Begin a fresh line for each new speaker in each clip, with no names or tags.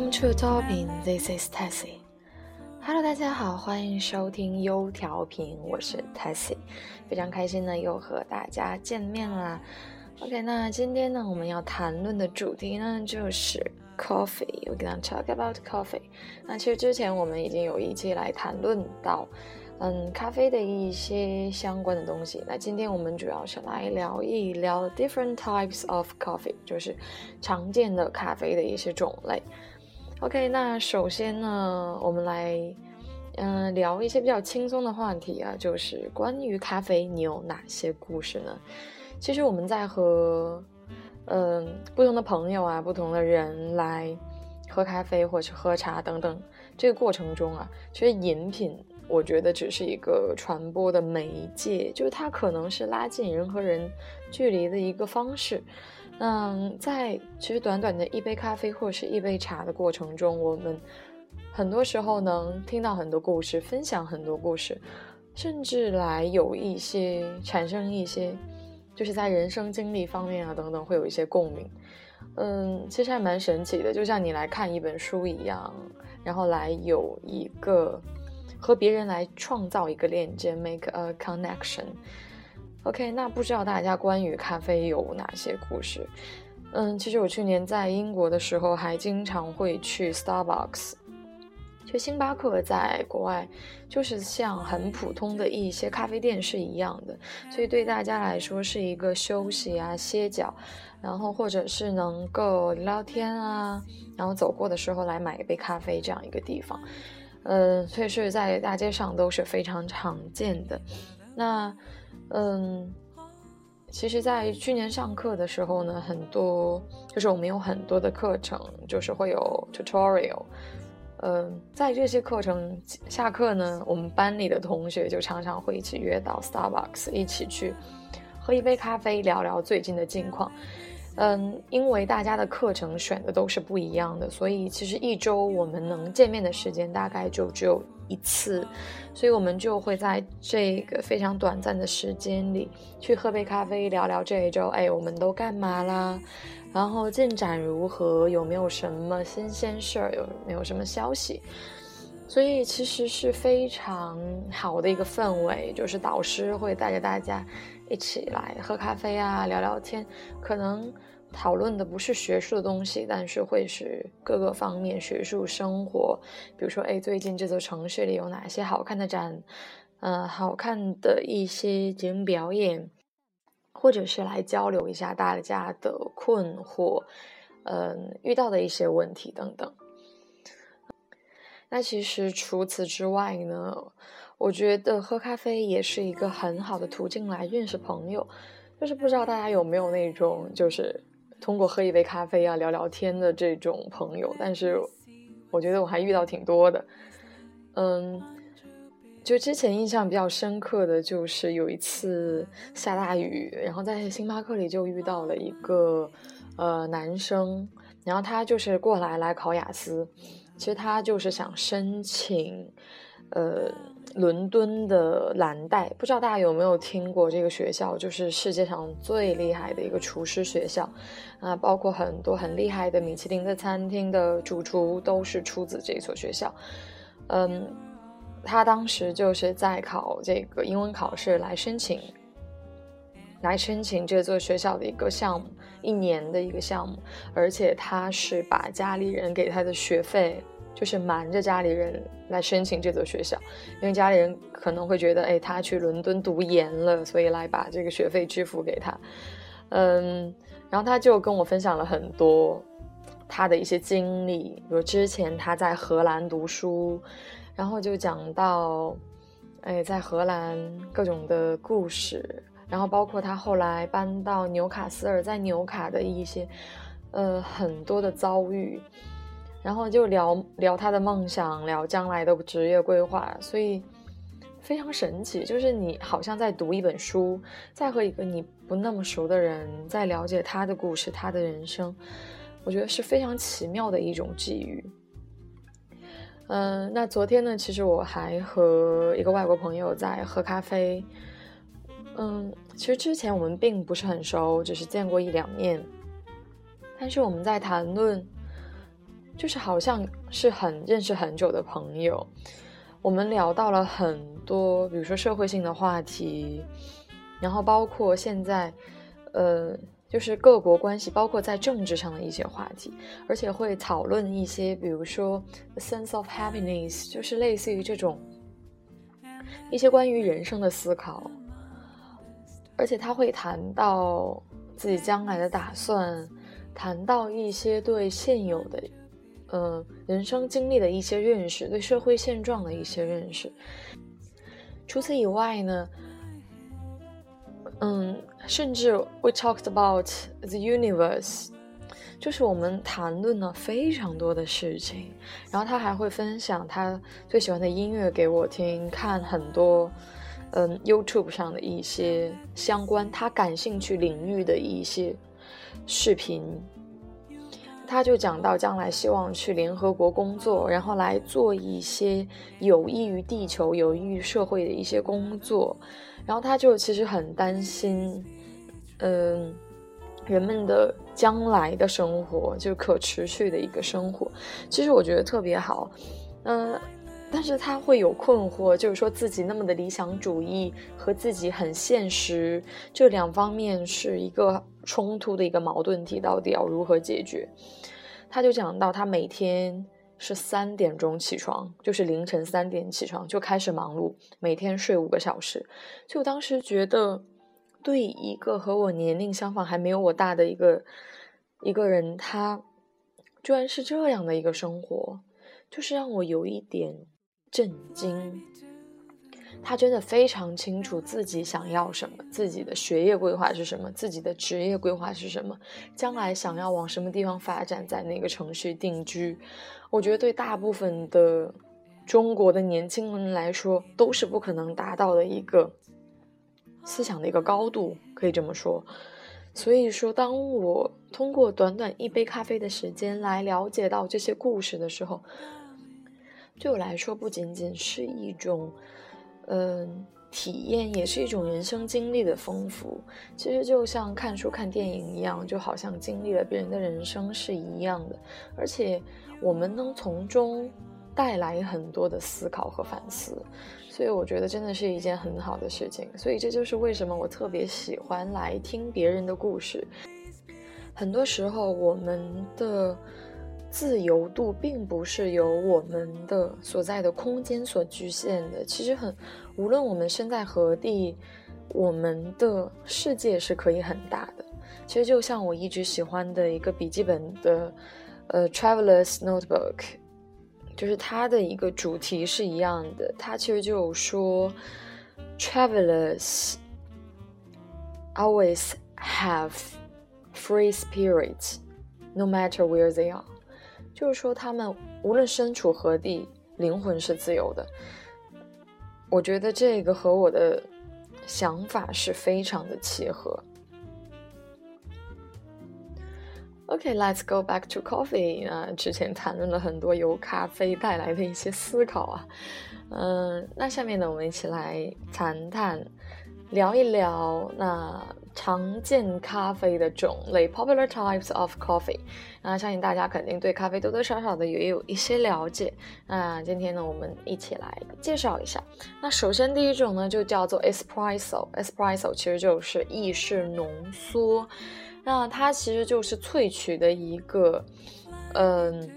Welcome to Topin. This is Tessie. Hello，大家好，欢迎收听优调频，我是 Tessie，非常开心呢，又和大家见面啦。OK，那今天呢，我们要谈论的主题呢，就是 coffee。We're gonna talk about coffee。那其实之前我们已经有一期来谈论到，嗯，咖啡的一些相关的东西。那今天我们主要是来聊一聊 different types of coffee，就是常见的咖啡的一些种类。OK，那首先呢，我们来嗯、聊一些比较轻松的话题啊，就是关于咖啡，你有哪些故事呢？其实我们在和嗯、不同的朋友啊、不同的人来喝咖啡或者是喝茶等等这个过程中啊，其实饮品我觉得只是一个传播的媒介，就是它可能是拉近人和人距离的一个方式。嗯，在其实短短的一杯咖啡或者是一杯茶的过程中，我们很多时候能听到很多故事，分享很多故事，甚至来有一些产生一些，就是在人生经历方面啊等等会有一些共鸣。嗯，其实还蛮神奇的，就像你来看一本书一样，然后来有一个和别人来创造一个链接，make a connection。OK，那不知道大家关于咖啡有哪些故事？嗯，其实我去年在英国的时候，还经常会去 Starbucks。就星巴克在国外就是像很普通的一些咖啡店是一样的，所以对大家来说是一个休息啊、歇脚，然后或者是能够聊聊天啊，然后走过的时候来买一杯咖啡这样一个地方。嗯，所以是在大街上都是非常常见的。那嗯，其实，在去年上课的时候呢，很多就是我们有很多的课程，就是会有 tutorial。嗯，在这些课程下课呢，我们班里的同学就常常会一起约到 Starbucks，一起去喝一杯咖啡，聊聊最近的近况。嗯，因为大家的课程选的都是不一样的，所以其实一周我们能见面的时间大概就只有一次，所以我们就会在这个非常短暂的时间里去喝杯咖啡，聊聊这一周，哎，我们都干嘛啦？然后进展如何？有没有什么新鲜事儿？有没有什么消息？所以其实是非常好的一个氛围，就是导师会带着大家一起来喝咖啡啊，聊聊天，可能讨论的不是学术的东西，但是会是各个方面学术生活，比如说，哎，最近这座城市里有哪些好看的展，呃，好看的一些节目表演。或者是来交流一下大家的困惑，嗯，遇到的一些问题等等。那其实除此之外呢，我觉得喝咖啡也是一个很好的途径来认识朋友。就是不知道大家有没有那种，就是通过喝一杯咖啡啊聊聊天的这种朋友。但是我觉得我还遇到挺多的，嗯。就之前印象比较深刻的就是有一次下大雨，然后在星巴克里就遇到了一个呃男生，然后他就是过来来考雅思，其实他就是想申请呃伦敦的蓝带，不知道大家有没有听过这个学校，就是世界上最厉害的一个厨师学校啊，包括很多很厉害的米其林的餐厅的主厨都是出自这所学校，嗯。他当时就是在考这个英文考试来申请，来申请这座学校的一个项目，一年的一个项目，而且他是把家里人给他的学费，就是瞒着家里人来申请这所学校，因为家里人可能会觉得，哎，他去伦敦读研了，所以来把这个学费支付给他。嗯，然后他就跟我分享了很多他的一些经历，比如之前他在荷兰读书。然后就讲到，哎，在荷兰各种的故事，然后包括他后来搬到纽卡斯尔，在纽卡的一些呃很多的遭遇，然后就聊聊他的梦想，聊将来的职业规划，所以非常神奇，就是你好像在读一本书，在和一个你不那么熟的人在了解他的故事，他的人生，我觉得是非常奇妙的一种际遇。嗯，那昨天呢，其实我还和一个外国朋友在喝咖啡。嗯，其实之前我们并不是很熟，只是见过一两面。但是我们在谈论，就是好像是很认识很久的朋友。我们聊到了很多，比如说社会性的话题，然后包括现在，呃。就是各国关系，包括在政治上的一些话题，而且会讨论一些，比如说 sense of happiness，就是类似于这种一些关于人生的思考。而且他会谈到自己将来的打算，谈到一些对现有的，呃，人生经历的一些认识，对社会现状的一些认识。除此以外呢？嗯，甚至 we talked about the universe，就是我们谈论了非常多的事情。然后他还会分享他最喜欢的音乐给我听，看很多嗯 YouTube 上的一些相关他感兴趣领域的一些视频。他就讲到将来希望去联合国工作，然后来做一些有益于地球、有益于社会的一些工作。然后他就其实很担心，嗯，人们的将来的生活，就可持续的一个生活。其实我觉得特别好，嗯，但是他会有困惑，就是说自己那么的理想主义和自己很现实这两方面是一个冲突的一个矛盾体，到底要如何解决？他就讲到他每天。是三点钟起床，就是凌晨三点起床就开始忙碌，每天睡五个小时。就当时觉得，对一个和我年龄相仿还没有我大的一个一个人，他居然是这样的一个生活，就是让我有一点震惊。他真的非常清楚自己想要什么，自己的学业规划是什么，自己的职业规划是什么，将来想要往什么地方发展，在哪个城市定居。我觉得对大部分的中国的年轻人来说，都是不可能达到的一个思想的一个高度，可以这么说。所以说，当我通过短短一杯咖啡的时间来了解到这些故事的时候，对我来说不仅仅是一种。嗯，体验也是一种人生经历的丰富。其实就像看书、看电影一样，就好像经历了别人的人生是一样的。而且我们能从中带来很多的思考和反思，所以我觉得真的是一件很好的事情。所以这就是为什么我特别喜欢来听别人的故事。很多时候，我们的。自由度并不是由我们的所在的空间所局限的。其实很，无论我们身在何地，我们的世界是可以很大的。其实就像我一直喜欢的一个笔记本的，呃，Traveler's Notebook，就是它的一个主题是一样的。它其实就说，Travelers always have free spirit，no matter where they are。就是说，他们无论身处何地，灵魂是自由的。我觉得这个和我的想法是非常的契合。OK，let's go back to coffee。啊，之前谈论了很多由咖啡带来的一些思考啊，嗯，那下面呢，我们一起来谈谈，聊一聊那。常见咖啡的种类，popular types of coffee。那相信大家肯定对咖啡多多少少的也有一些了解。那今天呢，我们一起来介绍一下。那首先第一种呢，就叫做 espresso。espresso 其实就是意式浓缩。那它其实就是萃取的一个，嗯，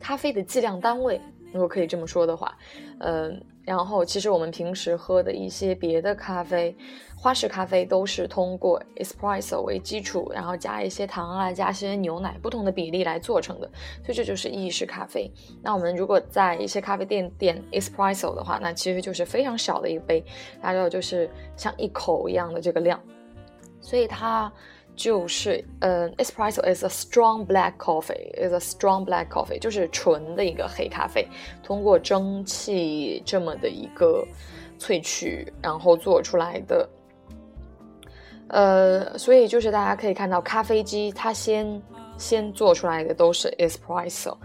咖啡的计量单位，如果可以这么说的话，嗯。然后，其实我们平时喝的一些别的咖啡，花式咖啡都是通过 espresso 为基础，然后加一些糖啊，加一些牛奶，不同的比例来做成的。所以这就是意式咖啡。那我们如果在一些咖啡店点 espresso 的话，那其实就是非常小的一杯，大概就是像一口一样的这个量。所以它就是呃，espresso is a strong black coffee，is a strong black coffee，就是纯的一个黑咖啡，通过蒸汽这么的一个萃取，然后做出来的。呃，所以就是大家可以看到，咖啡机它先先做出来的都是 espresso，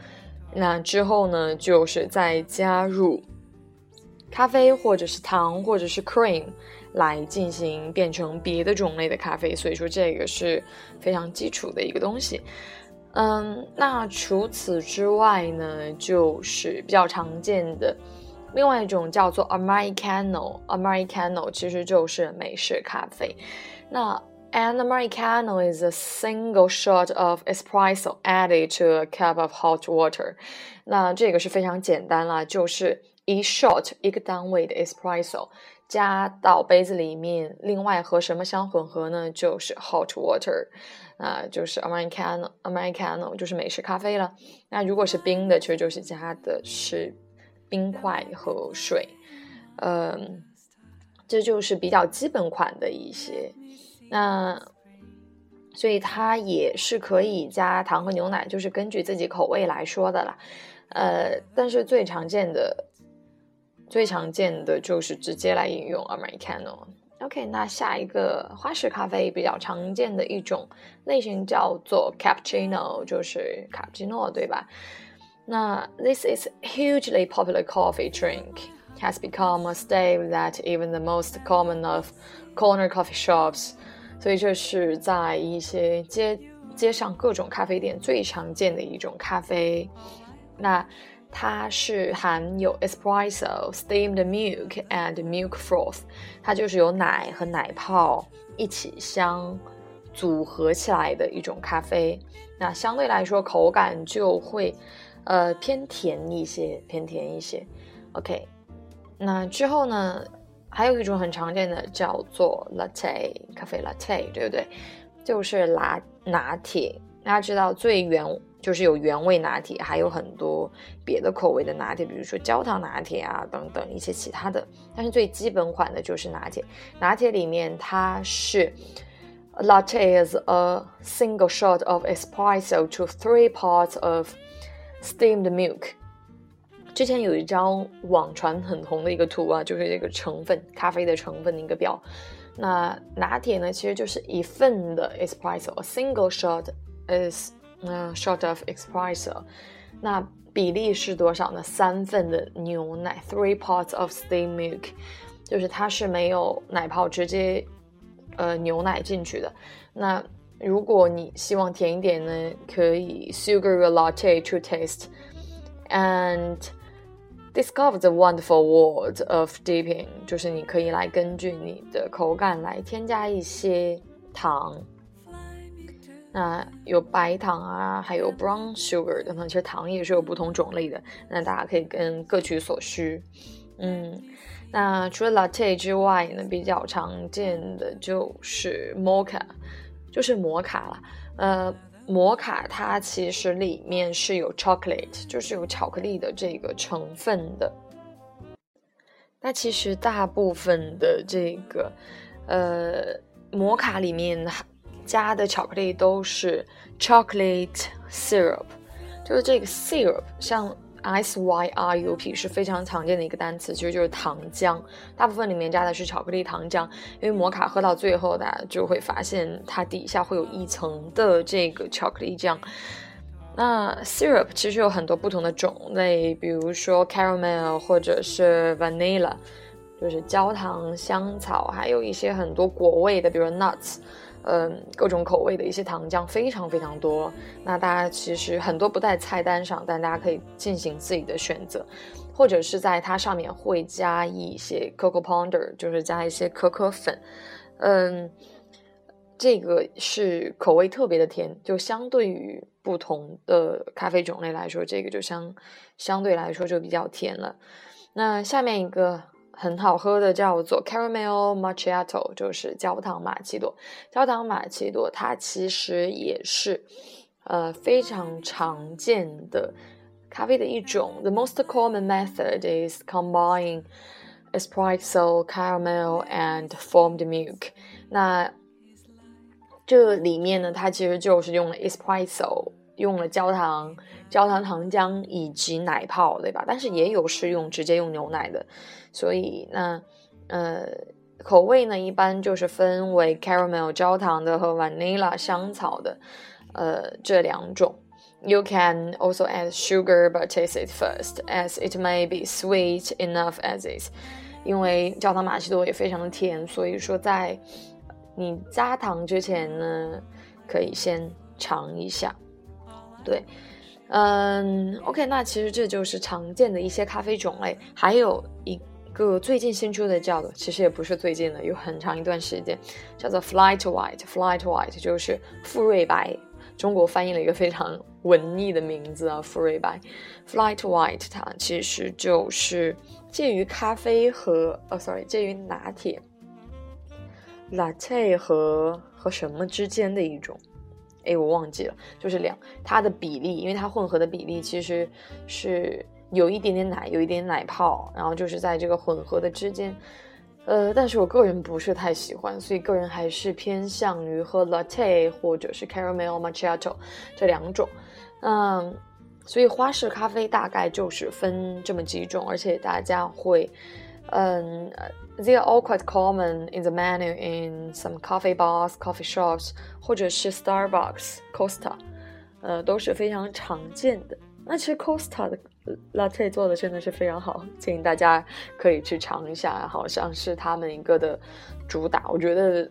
那之后呢，就是再加入咖啡或者是糖或者是 cream。来进行变成别的种类的咖啡，所以说这个是非常基础的一个东西。嗯，那除此之外呢，就是比较常见的另外一种叫做 Americano，Americano 其实就是美式咖啡。那 An Americano is a single shot of espresso added to a cup of hot water。那这个是非常简单啦，就是一 shot 一个单位的 espresso。加到杯子里面，另外和什么相混合呢？就是 hot water，啊，就是 Americano，Americano 就是美式咖啡了。那如果是冰的，其实就是加的是冰块和水，嗯，这就是比较基本款的一些。那所以它也是可以加糖和牛奶，就是根据自己口味来说的啦。呃，但是最常见的。最常见的就是直接来饮用 Americano。OK，那下一个花式咖啡比较常见的一种类型叫做 Cappuccino，就是卡布奇诺，对吧？那 This is hugely popular coffee drink has become a staple that even the most common of corner coffee shops。所以这是在一些街街上各种咖啡店最常见的一种咖啡。那它是含有 espresso、steamed milk and milk froth，它就是有奶和奶泡一起相组合起来的一种咖啡。那相对来说口感就会呃偏甜一些，偏甜一些。OK，那之后呢，还有一种很常见的叫做 latte 咖啡 latte，对不对？就是拿拿铁。大家知道最原。就是有原味拿铁，还有很多别的口味的拿铁，比如说焦糖拿铁啊等等一些其他的。但是最基本款的就是拿铁。拿铁里面它是 latte is a single shot of espresso to three parts of steamed milk。之前有一张网传很红的一个图啊，就是这个成分咖啡的成分的一个表。那拿铁呢，其实就是一份的 espresso，a single shot is 嗯，shot of espresso，那比例是多少呢？三份的牛奶，three parts of steamed milk，就是它是没有奶泡，直接呃牛奶进去的。那如果你希望甜一点呢，可以 sugar your latte to taste，and discover the wonderful world of dipping，就是你可以来根据你的口感来添加一些糖。 那有白糖啊，还有 brown sugar 等等，其实糖也是有不同种类的。那大家可以跟各取所需。嗯，那除了 latte 之外呢，比较常见的就是 mocha，就是摩卡了。呃，摩卡它其实里面是有 chocolate，就是有巧克力的这个成分的。那其实大部分的这个呃摩卡里面。加的巧克力都是 chocolate syrup，就是这个 syrup，像 s y r u p 是非常常见的一个单词，其实就是糖浆。大部分里面加的是巧克力糖浆，因为摩卡喝到最后，大家就会发现它底下会有一层的这个巧克力酱。那 syrup 其实有很多不同的种类，比如说 caramel 或者是 vanilla，就是焦糖、香草，还有一些很多果味的，比如 nuts。嗯，各种口味的一些糖浆非常非常多。那大家其实很多不在菜单上，但大家可以进行自己的选择，或者是在它上面会加一些 cocoa powder，就是加一些可可粉。嗯，这个是口味特别的甜，就相对于不同的咖啡种类来说，这个就相相对来说就比较甜了。那下面一个。很好喝的叫做 caramel macchiato，就是焦糖玛奇朵。焦糖玛奇朵它其实也是呃非常常见的咖啡的一种。The most common method is combining espresso, caramel and foamed milk。那这里面呢，它其实就是用了 espresso，用了焦糖、焦糖糖浆以及奶泡，对吧？但是也有是用直接用牛奶的，所以那呃口味呢，一般就是分为 caramel 焦糖的和 vanilla 香草的，呃这两种。You can also add sugar, but taste it first, as it may be sweet enough as is. 因为焦糖玛奇朵也非常的甜，所以说在你加糖之前呢，可以先尝一下。对，嗯，OK，那其实这就是常见的一些咖啡种类，还有一个最近新出的叫做，其实也不是最近的，有很长一段时间叫做 Flight White。Flight White 就是富瑞白。中国翻译了一个非常文艺的名字啊，富瑞白，Flight White，它其实就是介于咖啡和呃，sorry，介于拿铁，latte 和和什么之间的一种，哎，我忘记了，就是两它的比例，因为它混合的比例其实是有一点点奶，有一点奶泡，然后就是在这个混合的之间。呃，但是我个人不是太喜欢，所以个人还是偏向于喝 latte 或者是 caramel macchiato 这两种。嗯，所以花式咖啡大概就是分这么几种，而且大家会，嗯，they are all quite common in the menu in some coffee bars, coffee shops 或者是 Starbucks, Costa，呃，都是非常常见的。那其实 Costa 的。Latte 做的真的是非常好，建议大家可以去尝一下，好像是他们一个的主打，我觉得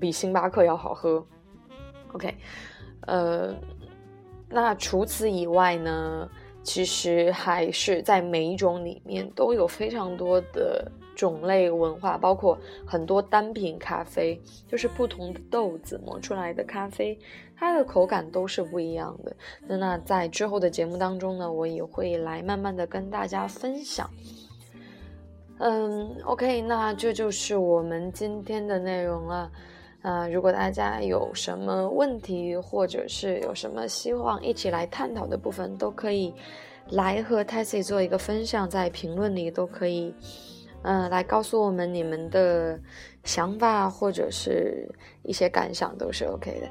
比星巴克要好喝。OK，呃，那除此以外呢，其实还是在每一种里面都有非常多的。种类文化包括很多单品咖啡，就是不同的豆子磨出来的咖啡，它的口感都是不一样的。那那在之后的节目当中呢，我也会来慢慢的跟大家分享。嗯，OK，那这就是我们今天的内容了。啊，如果大家有什么问题，或者是有什么希望一起来探讨的部分，都可以来和 Tessie 做一个分享，在评论里都可以。嗯，来告诉我们你们的想法或者是一些感想都是 OK 的。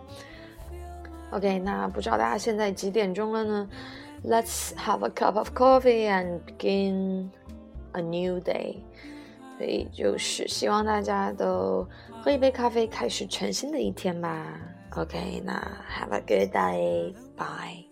OK，那不知道大家现在几点钟了呢？Let's have a cup of coffee and begin a new day。所以就是希望大家都喝一杯咖啡，开始全新的一天吧。OK，那 Have a good day，bye。